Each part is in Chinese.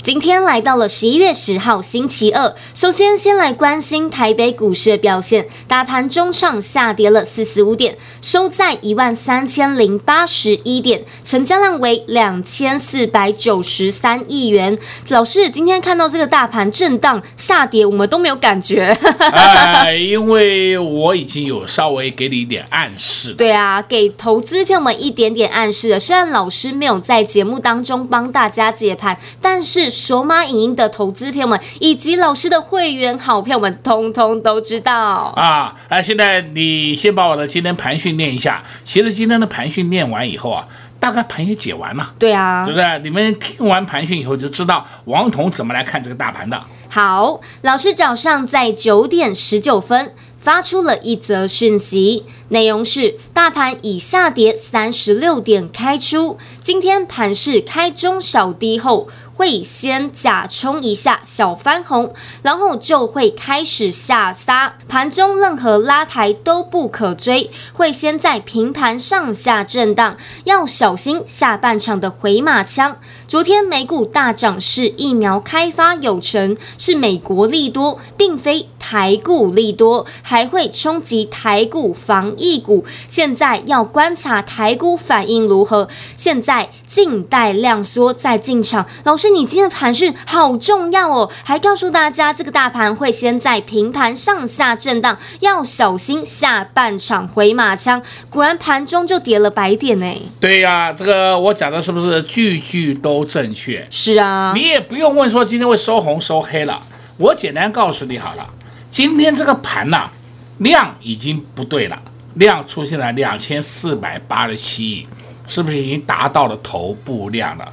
今天来到了十一月十号星期二，首先先来关心台北股市的表现，大盘中上下跌了四十五点，收在一万三千零八十一点，成交量为两千四百九十三亿元。老师，今天看到这个大盘震荡下跌，我们都没有感觉。哎，因为我已经有稍微给你一点暗示。对啊，给投资朋友们一点点暗示了。虽然老师没有在节目当中帮大家解盘，但是。索马影音的投资朋友们，以及老师的会员好朋友们，通通都知道啊！哎，现在你先把我的今天盘训练一下。其实今天的盘训练完以后啊，大概盘也解完了。对啊，对不对？你们听完盘讯以后就知道王彤怎么来看这个大盘的。好，老师早上在九点十九分发出了一则讯息，内容是：大盘以下跌三十六点开出，今天盘是开中小低后。会先假冲一下小翻红，然后就会开始下杀，盘中任何拉抬都不可追，会先在平盘上下震荡，要小心下半场的回马枪。昨天美股大涨是疫苗开发有成，是美国利多，并非台股利多，还会冲击台股防疫股。现在要观察台股反应如何，现在静待量缩再进场。老师。你今天的盘讯好重要哦，还告诉大家这个大盘会先在平盘上下震荡，要小心下半场回马枪。果然盘中就跌了百点呢。对呀、啊，这个我讲的是不是句句都正确？是啊，你也不用问说今天会收红收黑了，我简单告诉你好了，今天这个盘呐、啊，量已经不对了，量出现了两千四百八十七亿，是不是已经达到了头部量了？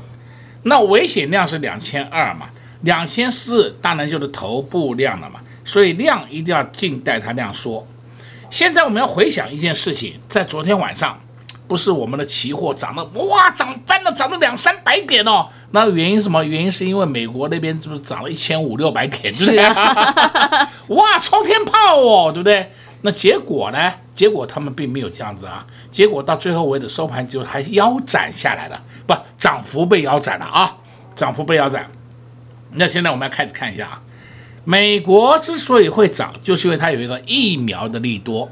那危险量是两千二嘛，两千四当然就是头部量了嘛，所以量一定要静待它量缩。现在我们要回想一件事情，在昨天晚上，不是我们的期货涨了，哇，涨翻了，涨了两三百点哦。那原因什么？原因是因为美国那边是不是涨了一千五六百点？是啊，哇，超天炮哦，对不对？那结果呢？结果他们并没有这样子啊，结果到最后为止收盘就还腰斩下来了，不，涨幅被腰斩了啊，涨幅被腰斩。那现在我们要开始看一下啊，美国之所以会涨，就是因为它有一个疫苗的利多。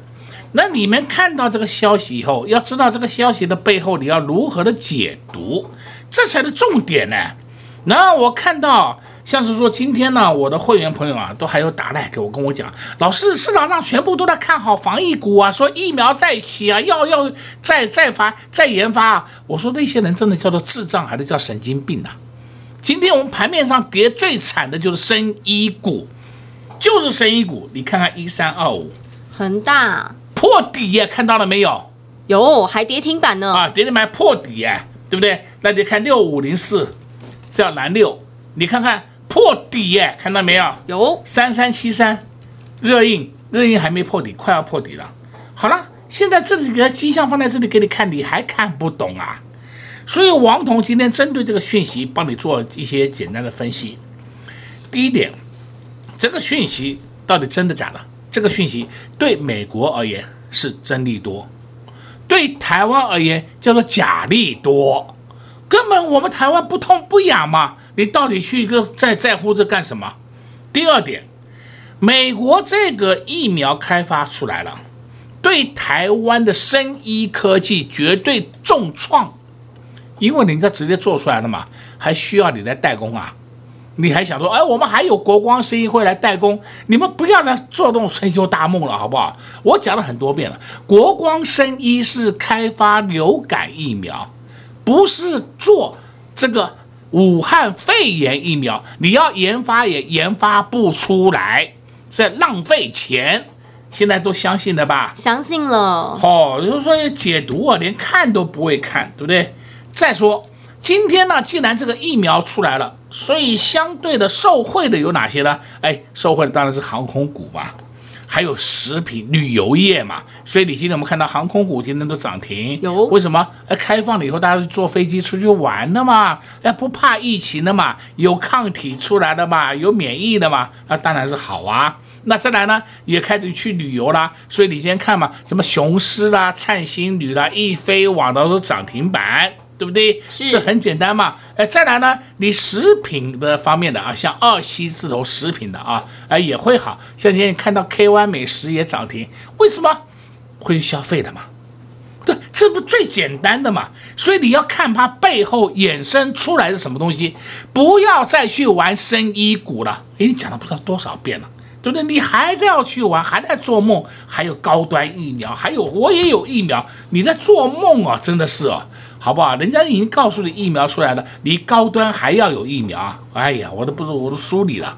那你们看到这个消息以后，要知道这个消息的背后你要如何的解读，这才是重点呢。然后我看到。像是说今天呢，我的会员朋友啊，都还有打来给我跟我讲，老师，市场上全部都在看好防疫股啊，说疫苗再起啊，要要再再发再研发啊。我说那些人真的叫做智障还是叫神经病啊？今天我们盘面上跌最惨的就是生医股，就是生医股，你看看一三二五，恒大破底耶，看到了没有？有，还跌停板呢。啊，跌停板破底耶，对不对？那你看六五零四，叫蓝六，你看看。破底耶，看到没有？有三三七三，热印，热印还没破底，快要破底了。好了，现在这几个迹象放在这里给你看，你还看不懂啊？所以王彤今天针对这个讯息，帮你做一些简单的分析。第一点，这个讯息到底真的假的？这个讯息对美国而言是真利多，对台湾而言叫做假利多，根本我们台湾不痛不痒嘛。你到底去一个在在乎这干什么？第二点，美国这个疫苗开发出来了，对台湾的生医科技绝对重创，因为人家直接做出来了嘛，还需要你来代工啊？你还想说，哎，我们还有国光生医会来代工？你们不要再做这种春秋大梦了，好不好？我讲了很多遍了，国光生医是开发流感疫苗，不是做这个。武汉肺炎疫苗，你要研发也研发不出来，是浪费钱，现在都相信了吧？相信了。哦，就是说解读啊，连看都不会看，对不对？再说今天呢，既然这个疫苗出来了，所以相对的受惠的有哪些呢？哎，受惠的当然是航空股嘛。还有食品旅游业嘛，所以你今天我们看到航空股今天都涨停，有。为什么？哎，开放了以后，大家就坐飞机出去玩的嘛，哎，不怕疫情的嘛，有抗体出来的嘛，有免疫的嘛，那当然是好啊。那再来呢，也开始去旅游啦，所以你今天看嘛，什么雄狮啦、灿星旅啦、易飞网的都涨停板。对不对？是，这很简单嘛。哎，再来呢，你食品的方面的啊，像二七字头食品的啊，哎也会好。像今天看到 KY 美食也涨停，为什么？会消费的嘛。对，这不最简单的嘛。所以你要看它背后衍生出来的什么东西，不要再去玩生医股了。哎，你讲了不知道多少遍了，对不对？你还在要去玩，还在做梦。还有高端疫苗，还有我也有疫苗，你在做梦啊，真的是啊。好不好？人家已经告诉你疫苗出来了，离高端还要有疫苗啊！哎呀，我都不是，我都输你了。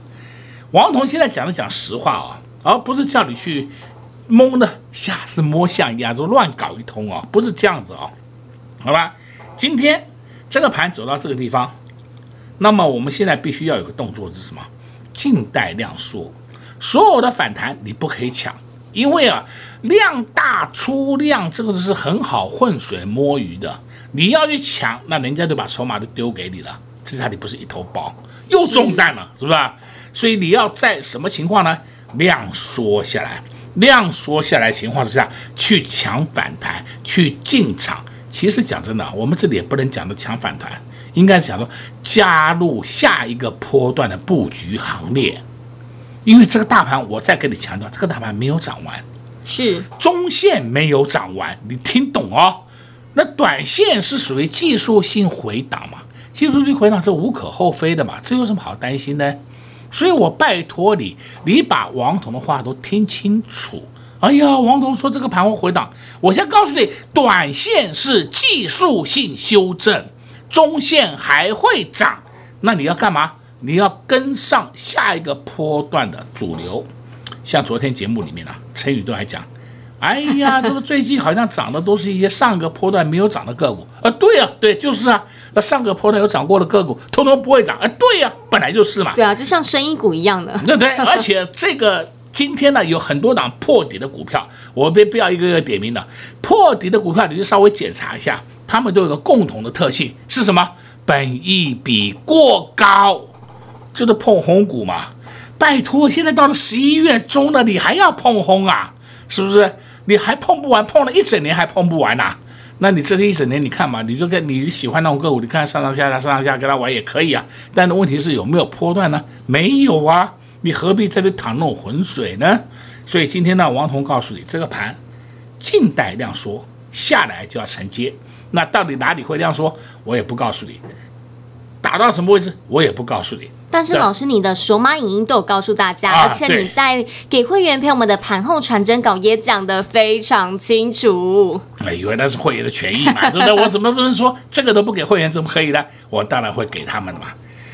王彤现在讲的讲实话啊，而不是叫你去蒙的瞎子摸象一样，就乱搞一通啊，不是这样子啊。好吧，今天这个盘走到这个地方，那么我们现在必须要有个动作是什么？静待量缩，所有的反弹你不可以抢，因为啊，量大出量，这个是很好浑水摸鱼的。你要去抢，那人家就把筹码都丢给你了，这下你不是一头包，又中弹了，是，是不是？所以你要在什么情况呢？量缩下来，量缩下来情况之下去抢反弹，去进场。其实讲真的，我们这里也不能讲的抢反弹，应该讲说加入下一个波段的布局行列。因为这个大盘，我再跟你强调，这个大盘没有涨完，是中线没有涨完，你听懂哦。那短线是属于技术性回档嘛？技术性回档是无可厚非的嘛，这有什么好担心呢？所以我拜托你，你把王彤的话都听清楚。哎呀，王彤说这个盘会回档，我先告诉你，短线是技术性修正，中线还会涨。那你要干嘛？你要跟上下一个波段的主流。像昨天节目里面啊，陈宇都还讲。哎呀，这个最近好像涨的都是一些上个波段没有涨的个股啊！对呀、啊，对，就是啊，那上个波段有涨过的个股，通通不会涨。哎，对呀、啊，本来就是嘛。对啊，就像生意股一样的。对对，而且这个今天呢，有很多档破底的股票，我别不要一个个点名的破底的股票，你就稍微检查一下，他们都有个共同的特性是什么？本益比过高，就是碰红股嘛。拜托，现在到了十一月中了，你还要碰红啊？是不是？你还碰不完，碰了一整年还碰不完呐、那你这一整年，你看嘛，你就跟你喜欢那种个股，你看上上下下上上下跟他玩也可以啊。但是问题是有没有波段呢？没有啊，你何必在这淌那种浑水呢？所以今天呢，王彤告诉你，这个盘静待量缩，下来就要承接。那到底哪里会量缩，我也不告诉你。打到什么位置，我也不告诉你。但是老师，你的索马影音都有告诉大家，而且你在给会员朋友们的盘后传真稿也讲得非常清楚。哎，因为那是会员的权益嘛，对不对？我怎么不能说这个都不给会员，怎么可以呢？我当然会给他们嘛。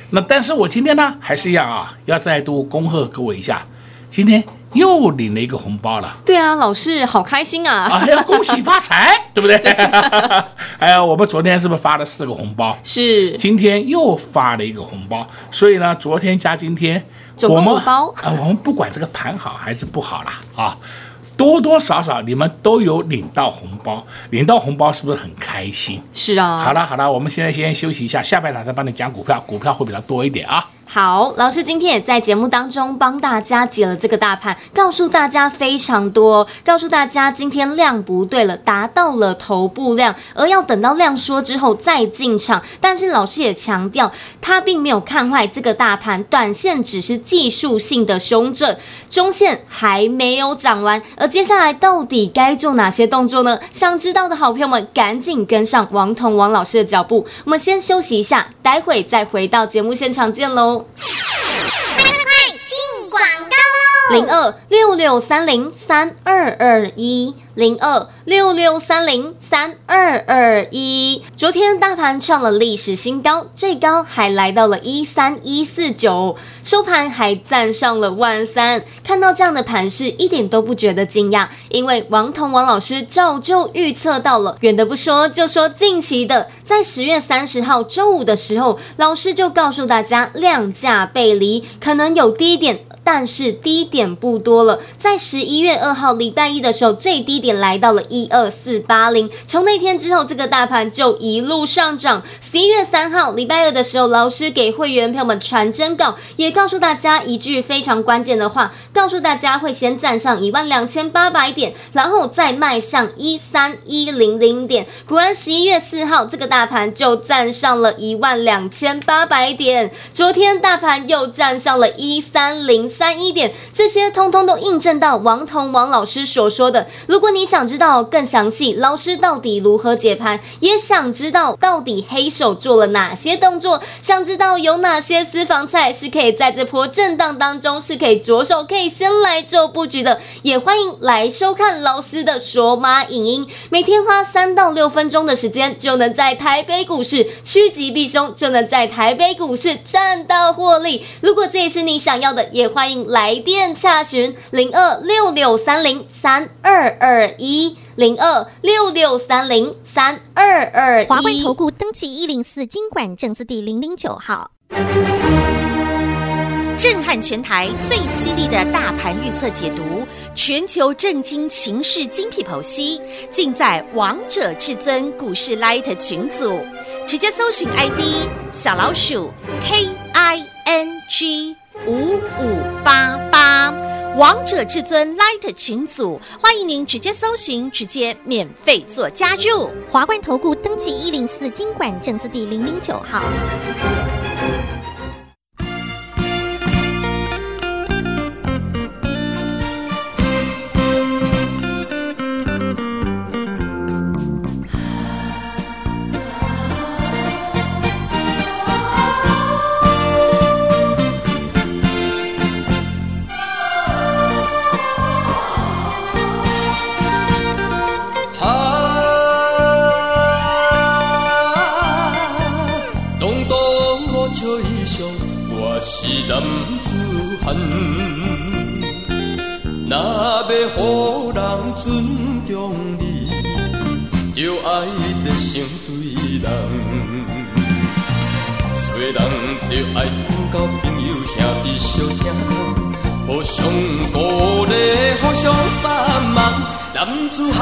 那但是我今天呢，还是一样啊，要再度恭贺各位一下，今天。又领了一个红包了，对啊，老师好开心啊！啊，要恭喜发财，对不对？哎呀我们昨天是不是发了四个红包？是，今天又发了一个红包，所以呢，昨天加今天，总共红包啊，我们不管这个盘好还是不好啦，啊。多多少少你们都有领到红包，领到红包是不是很开心？是啊。好了好了，我们现在先休息一下，下半场再帮你讲股票，股票会比较多一点啊。好，老师今天也在节目当中帮大家解了这个大盘，告诉大家非常多，告诉大家今天量不对了，达到了头部量，而要等到量缩之后再进场。但是老师也强调，他并没有看坏这个大盘，短线只是技术性的修正，中线还没有涨完。而接下来到底该做哪些动作呢？想知道的好朋友们，赶紧跟上王彤王老师的脚步。我们先休息一下，待会再回到节目现场见喽。零二六六三零三二二一。零二六六三零三二二一，昨天大盘创了历史新高，最高还来到了一三一四九，收盘还站上了万三。看到这样的盘势，一点都不觉得惊讶，因为王彤王老师早就预测到了。远的不说，就说近期的，在十月三十号周五的时候，老师就告诉大家量价背离，可能有低点。但是低点不多了，在十一月二号礼拜一的时候，最低点来到了一二四八零。从那天之后，这个大盘就一路上涨。十一月三号礼拜二的时候，老师给会员朋友们传真稿，也告诉大家一句非常关键的话，告诉大家会先站上一万两千八百点，然后再迈向一三一零零点。果然，十一月四号这个大盘就站上了一万两千八百点。昨天大盘又站上了一三零。三一点，这些通通都印证到王彤王老师所说的。如果你想知道更详细，老师到底如何解盘，也想知道到底黑手做了哪些动作，想知道有哪些私房菜是可以在这波震荡当中是可以着手可以先来做布局的，也欢迎来收看老师的索马影音。每天花三到六分钟的时间，就能在台北股市趋吉避凶，就能在台北股市赚到获利。如果这也是你想要的，也欢。欢迎来电洽询零二六六三零三二二一零二六六三零三二二。华冠投顾登记一零四金管证字第零零九号。震撼全台最犀利的大盘预测解读，全球震惊情势精辟剖析，尽在王者至尊股市 Light 群组，直接搜寻 ID 小老鼠 K I N G。五五八八，王者至尊 Light 群组，欢迎您直接搜寻，直接免费做加入。华冠投顾登记一零四经管证字第零零九号。要好人尊重你，就爱得成对人。做人就爱讲交朋友兄弟相疼，互相鼓励，互相帮忙。男子汉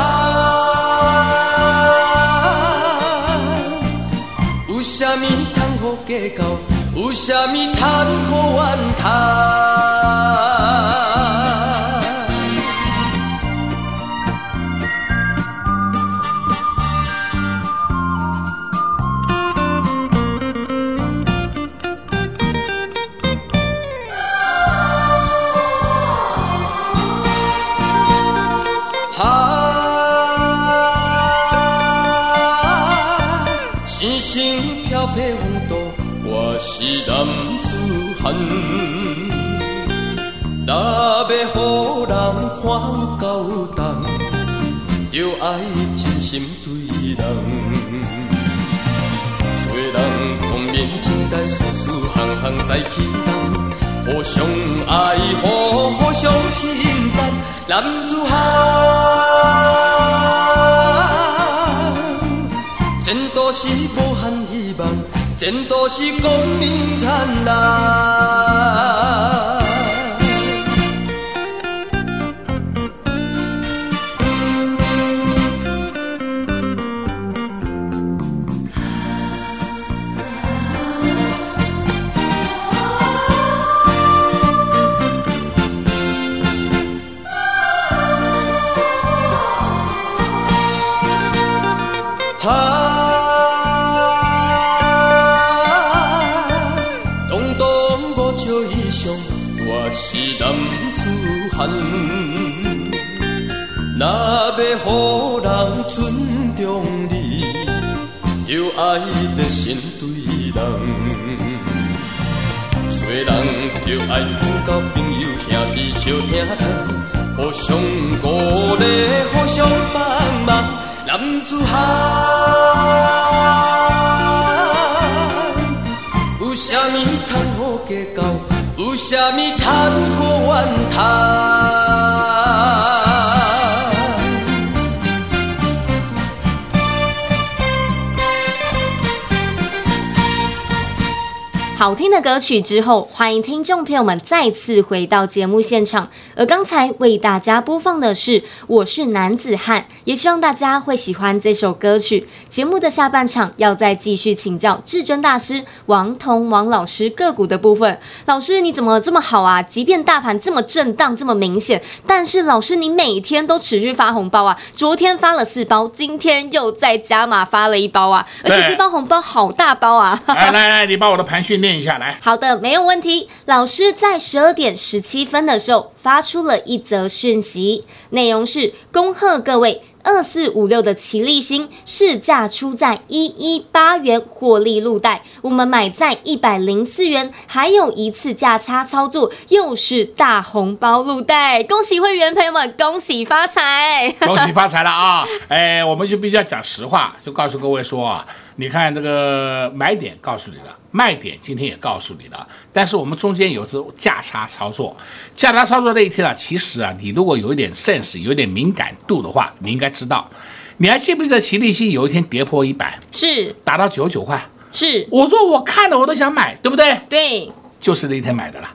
有啥物通好计较？有啥物通好怨叹？是男子汉，若要予人看有够重，就爱真心对人。做人光明正大，事事行行在其中，互相爱护，互相称赞，男子汉，前途是无限。前途是光明灿烂。兄弟笑听谈，互相鼓励，互相帮忙，男子汉有啥物通好计较，有啥物通好怨叹。好听的歌曲之后，欢迎听众朋友们再次回到节目现场。而刚才为大家播放的是《我是男子汉》，也希望大家会喜欢这首歌曲。节目的下半场要再继续请教至尊大师王彤王老师个股的部分。老师你怎么这么好啊？即便大盘这么震荡这么明显，但是老师你每天都持续发红包啊！昨天发了四包，今天又再加码发了一包啊！而且这包红包好大包啊！来来来，你把我的盘训练。念下来，好的，没有问题。老师在十二点十七分的时候发出了一则讯息，内容是恭贺各位。二四五六的奇力新市价出在一一八元，获利入袋。我们买在一百零四元，还有一次价差操作，又是大红包入袋。恭喜会员朋友们，恭喜发财，恭喜发财了啊！哎，我们就必须要讲实话，就告诉各位说啊，你看这个买点告诉你了，卖点今天也告诉你了，但是我们中间有这价差操作，价差操作那一天啊，其实啊，你如果有一点 sense，有一点敏感度的话，你应该。知道，你还记不记得齐力新有一天跌破一百，是达到九十九块，是我说我看了我都想买，对不对？对，就是那天买的啦。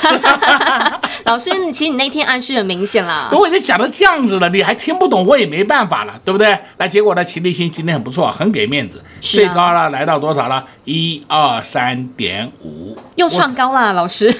老师，其实你那天暗示很明显了，我已经讲到这样子了，你还听不懂，我也没办法了，对不对？那，结果呢，齐立新今天很不错，很给面子，啊、最高了来到多少了？一二三点五，又创高了，老师。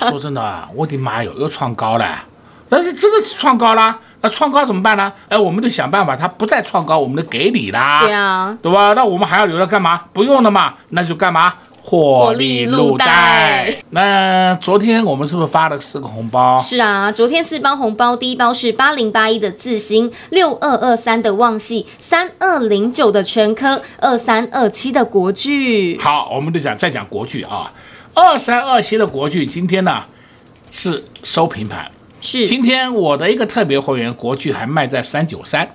我说真的啊，我的妈哟，又创高了。那就真的是创高啦，那创高怎么办呢？哎，我们得想办法，它不再创高，我们得给你啦，对啊，对吧？那我们还要留着干嘛？不用了嘛，那就干嘛？获利入袋。那昨天我们是不是发了四个红包？是啊，昨天四包红包，第一包是八零八一的自新，六二二三的旺系，三二零九的全科，二三二七的国巨。好，我们就讲再讲国巨啊，二三二七的国巨今天呢是收平盘。是，今天我的一个特别会员国巨还卖在三九三，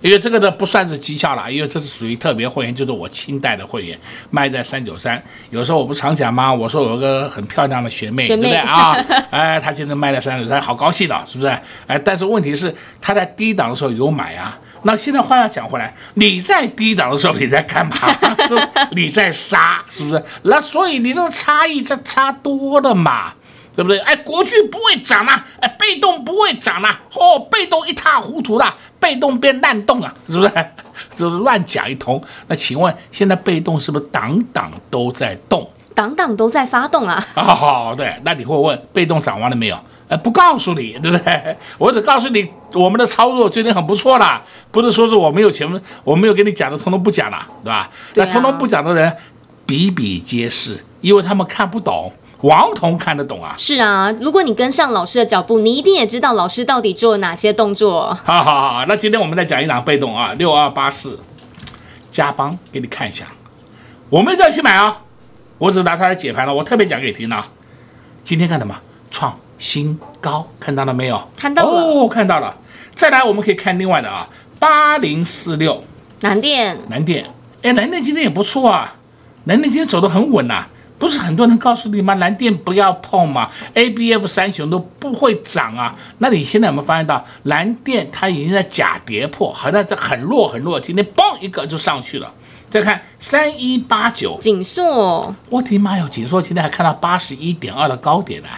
因为这个呢不算是绩效了，因为这是属于特别会员，就是我清代的会员卖在三九三。有时候我不常讲吗？我说有个很漂亮的学妹，学妹对不对啊？哎，她现在卖在三九三，好高兴的，是不是？哎，但是问题是她在低档的时候有买啊。那现在话要讲回来，你在低档的时候你在干嘛？是你在杀，是不是？那所以你这个差异这差多了嘛。对不对？哎，国巨不会涨啊，哎，被动不会涨啊，哦，被动一塌糊涂了，被动变烂动啊，是不是？就是乱讲一通。那请问现在被动是不是档档都在动？档档都在发动啊？哦，对，那你会问被动涨完了没有？哎，不告诉你，对不对？我只告诉你，我们的操作最近很不错啦，不是说是我没有前面我没有跟你讲的，通通不讲了，对吧？对啊、那通通不讲的人比比皆是，因为他们看不懂。王彤看得懂啊？是啊，如果你跟上老师的脚步，你一定也知道老师到底做了哪些动作。好好好，那今天我们再讲一档被动啊，六二八四，加邦给你看一下，我没再去买啊，我只拿它来解盘了。我特别讲给你听啊，今天看什么？创新高，看到了没有？看到了哦，看到了。再来，我们可以看另外的啊，八零四六，南电，南电，哎，南电今天也不错啊，南电今天走得很稳呐、啊。不是很多人告诉你吗？蓝电不要碰嘛，A B F 三雄都不会涨啊。那你现在有没有发现到蓝电它已经在假跌破，好像在很弱很弱，今天嘣一个就上去了。再看三一八九锦硕，我的妈哟，锦硕今天还看到八十一点二的高点呢，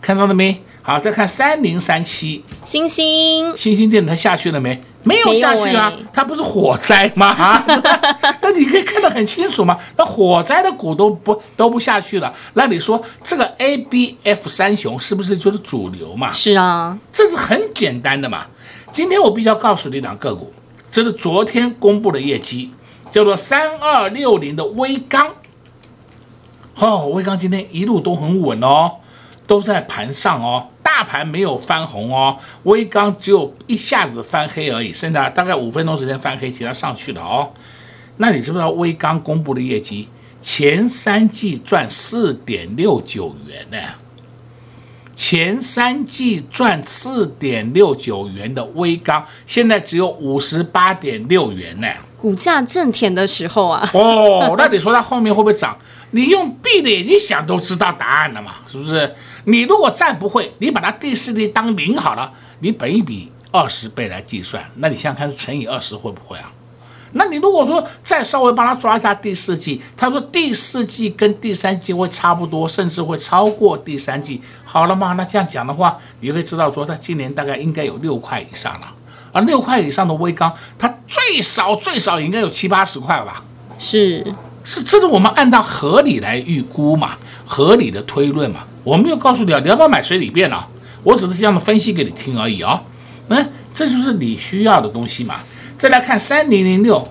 看到了没？好，再看三零三七星星，星星电子它下去了没？没有下去啊，它不是火灾吗？啊，那你可以看得很清楚嘛。那火灾的股都不都不下去了，那你说这个 A B F 三雄是不是就是主流嘛？是啊，这是很简单的嘛。今天我必须要告诉你两个股，这是昨天公布的业绩，叫做三二六零的威刚。哦，威刚今天一路都很稳哦，都在盘上哦。大盘没有翻红哦，威钢只有一下子翻黑而已，剩下大概五分钟时间翻黑，其他上去了哦。那你知不知道威钢公布的业绩前三季赚四点六九元呢，前三季赚四点六九元的威钢，现在只有五十八点六元呢。股价正甜的时候啊，哦，那你说它后面会不会涨？你用闭着眼睛想都知道答案了嘛，是不是？你如果再不会，你把它第四季当零好了，你本一笔二十倍来计算，那你想想看是乘以二十会不会啊？那你如果说再稍微帮他抓一下第四季，他说第四季跟第三季会差不多，甚至会超过第三季，好了吗？那这样讲的话，你会知道说他今年大概应该有六块以上了。而六块以上的微钢，它最少最少应该有七八十块吧？是是，这是我们按照合理来预估嘛，合理的推论嘛。我没有告诉你啊，你要不要买水里边啊？我只是这样的分析给你听而已啊。嗯，这就是你需要的东西嘛。再来看三零零六，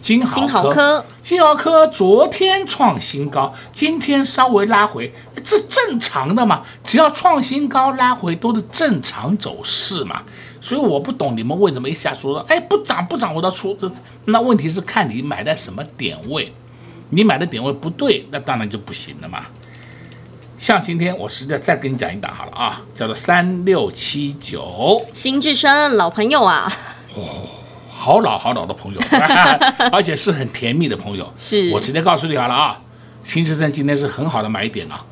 金豪科，金豪科昨天创新高，今天稍微拉回，这正常的嘛。只要创新高拉回都是正常走势嘛。所以我不懂你们为什么一下说说，哎，不涨不涨我都出这，那问题是看你买在什么点位，你买的点位不对，那当然就不行了嘛。像今天我实在再跟你讲一档好了啊，叫做三六七九，新至升老朋友啊。哦好老好老的朋友，而且是很甜蜜的朋友。是我直接告诉你好了啊，新至升今天是很好的买点啊。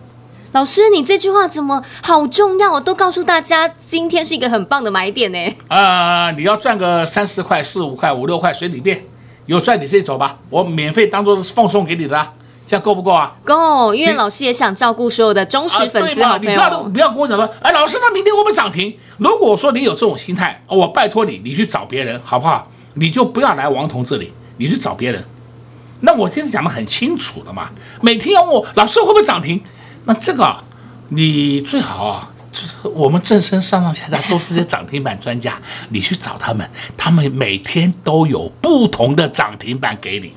老师，你这句话怎么好重要？我都告诉大家，今天是一个很棒的买点呢。啊、呃，你要赚个三四块、四五块、五六块，随你便。有赚你自己走吧，我免费当做是奉送给你的，这样够不够啊？够，因为老师也想照顾所有的忠实粉丝好朋友。啊、你不要不要跟我讲说，哎，老师，那明天会不会涨停？如果说你有这种心态，我拜托你，你去找别人好不好？你就不要来王彤这里，你去找别人。那我现在讲的很清楚了嘛，每天要问我老师会不会涨停，那这个你最好啊，就是我们正身上上下下都是些涨停板专家，你去找他们，他们每天都有不同的涨停板给你，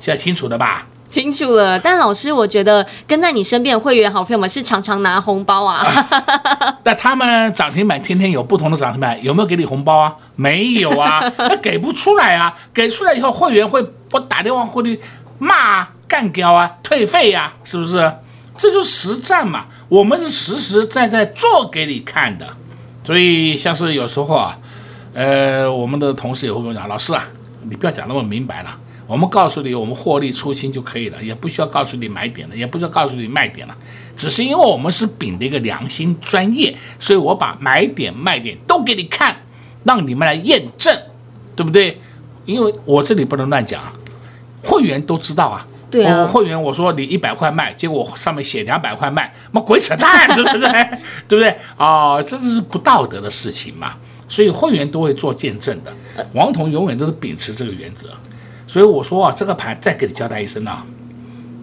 现在清楚了吧？清楚了，但老师，我觉得跟在你身边的会员好朋友们是常常拿红包啊。啊那他们涨停板天天有不同的涨停板，有没有给你红包啊？没有啊，那给不出来啊。给出来以后，会员会不打电话过去骂干掉啊，退费呀、啊，是不是？这就是实战嘛。我们是实实在在做给你看的。所以像是有时候啊，呃，我们的同事也会跟我讲，老师啊，你不要讲那么明白了。我们告诉你，我们获利出清就可以了，也不需要告诉你买点了，也不需要告诉你卖点了，只是因为我们是秉着一个良心专业，所以我把买点卖点都给你看，让你们来验证，对不对？因为我这里不能乱讲，会员都知道啊。对啊。我会员我说你一百块卖，结果上面写两百块卖，妈鬼扯淡，对不对？对不对？啊、哦，这就是不道德的事情嘛。所以会员都会做见证的，王彤永远都是秉持这个原则。所以我说啊，这个盘再给你交代一声啊，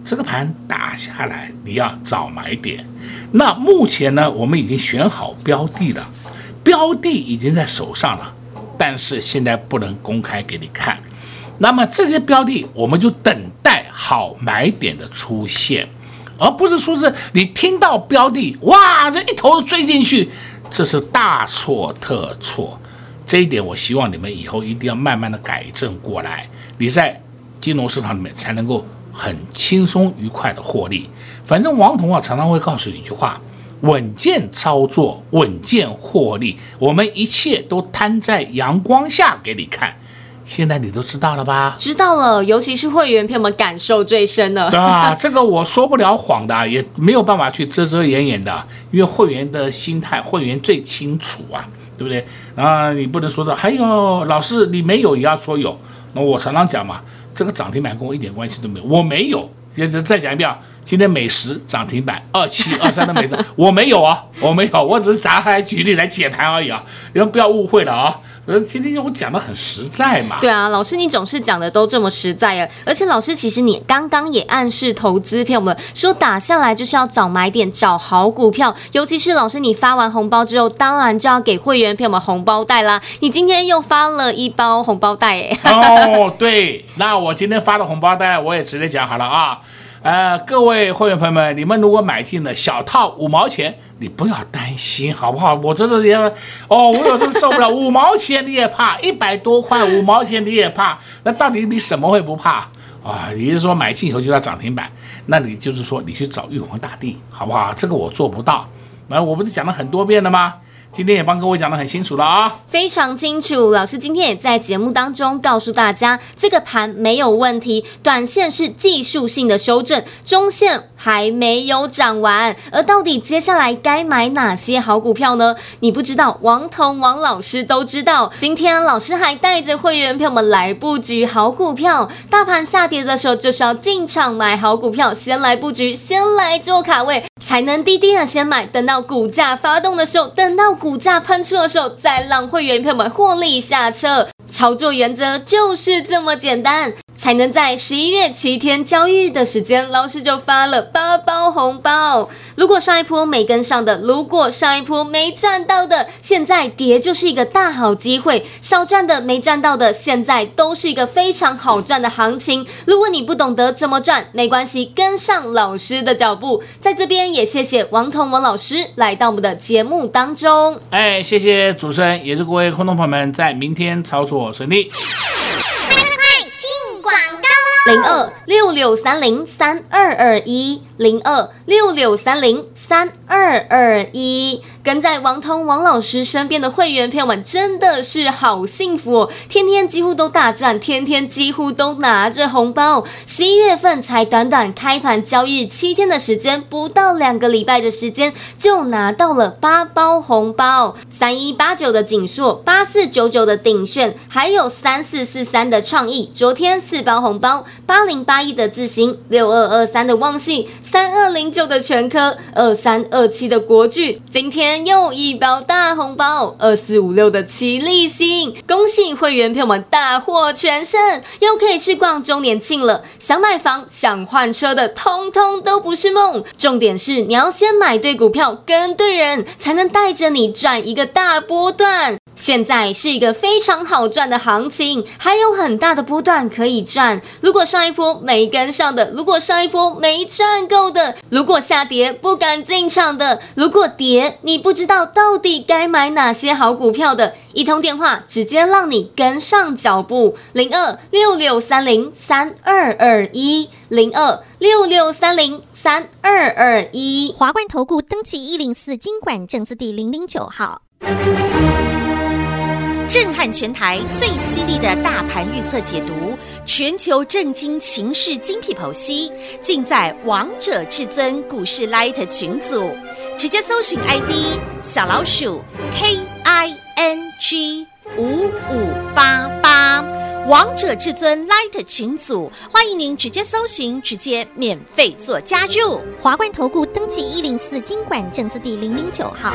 这个盘打下来你要找买点。那目前呢，我们已经选好标的了，标的已经在手上了，但是现在不能公开给你看。那么这些标的，我们就等待好买点的出现，而不是说是你听到标的哇，这一头追进去，这是大错特错。这一点我希望你们以后一定要慢慢的改正过来。你在金融市场里面才能够很轻松愉快的获利。反正王彤啊，常常会告诉你一句话：稳健操作，稳健获利。我们一切都摊在阳光下给你看。现在你都知道了吧？知道了，尤其是会员朋友们感受最深的。对 啊，这个我说不了谎的，也没有办法去遮遮掩掩的，因为会员的心态，会员最清楚啊，对不对？啊，你不能说的，还有老师你没有也要说有。那我常常讲嘛，这个涨停板跟我一点关系都没有，我没有。现在再讲一遍啊，今天美食涨停板二七二三的美食，我没有啊，我没有，我只是拿来举例来解盘而已啊，你们不要误会了啊。呃，今天我讲的很实在嘛。对啊，老师你总是讲的都这么实在啊，而且老师其实你刚刚也暗示投资骗我们说打下来就是要找买点，找好股票，尤其是老师你发完红包之后，当然就要给会员骗我们红包袋啦。你今天又发了一包红包袋哎。哦，对，那我今天发的红包袋我也直接讲好了啊。呃，各位会员朋友们，你们如果买进了小套五毛钱，你不要担心，好不好？我真的也，哦，我有时候受不了，五毛钱你也怕，一百多块五毛钱你也怕，那到底你什么会不怕？啊，也就是说买进以后就要涨停板，那你就是说你去找玉皇大帝，好不好？这个我做不到，那我不是讲了很多遍了吗？今天也帮各位讲得很清楚了啊，非常清楚。老师今天也在节目当中告诉大家，这个盘没有问题，短线是技术性的修正，中线还没有涨完。而到底接下来该买哪些好股票呢？你不知道，王彤王老师都知道。今天老师还带着会员朋友们来布局好股票，大盘下跌的时候就是要进场买好股票，先来布局，先来做卡位，才能低低的先买，等到股价发动的时候，等到。股价喷出的时候，再让会员朋友们获利下车。操作原则就是这么简单，才能在十一月七天交易日的时间，老师就发了八包红包。如果上一波没跟上的，如果上一波没赚到的，现在跌就是一个大好机会。少赚的、没赚到的，现在都是一个非常好赚的行情。如果你不懂得怎么赚，没关系，跟上老师的脚步。在这边也谢谢王彤王老师来到我们的节目当中。哎，谢谢主持人，也祝各位观众朋友们在明天操作。顺利。零二六六三零三二二一。零二六六三零三二二一。跟在王通王老师身边的会员朋友们真的是好幸福哦，天天几乎都大赚，天天几乎都拿着红包。十一月份才短短开盘交易七天的时间，不到两个礼拜的时间就拿到了八包红包：三一八九的景硕，八四九九的鼎炫，还有三四四三的创意。昨天四包红包：八零八一的自行，六二二三的旺信，三二零九的全科，二三二七的国巨。今天。又一包大红包，二四五六的奇力新，恭喜会员朋友们大获全胜，又可以去逛周年庆了。想买房、想换车的，通通都不是梦。重点是你要先买对股票，跟对人，才能带着你赚一个大波段。现在是一个非常好赚的行情，还有很大的波段可以赚。如果上一波没跟上的，如果上一波没赚够的，如果下跌不敢进场的，如果跌你不知道到底该买哪些好股票的，一通电话直接让你跟上脚步。零二六六三零三二二一零二六六三零三二二一华冠投顾登记一零四经管证字第零零九号。震撼全台最犀利的大盘预测解读，全球震惊情势精辟剖析，尽在王者至尊股市 Light 群组，直接搜寻 ID 小老鼠 K I N G 五五八八，王者至尊 Light 群组，欢迎您直接搜寻，直接免费做加入。华冠投顾登记一零四金管证字第零零九号。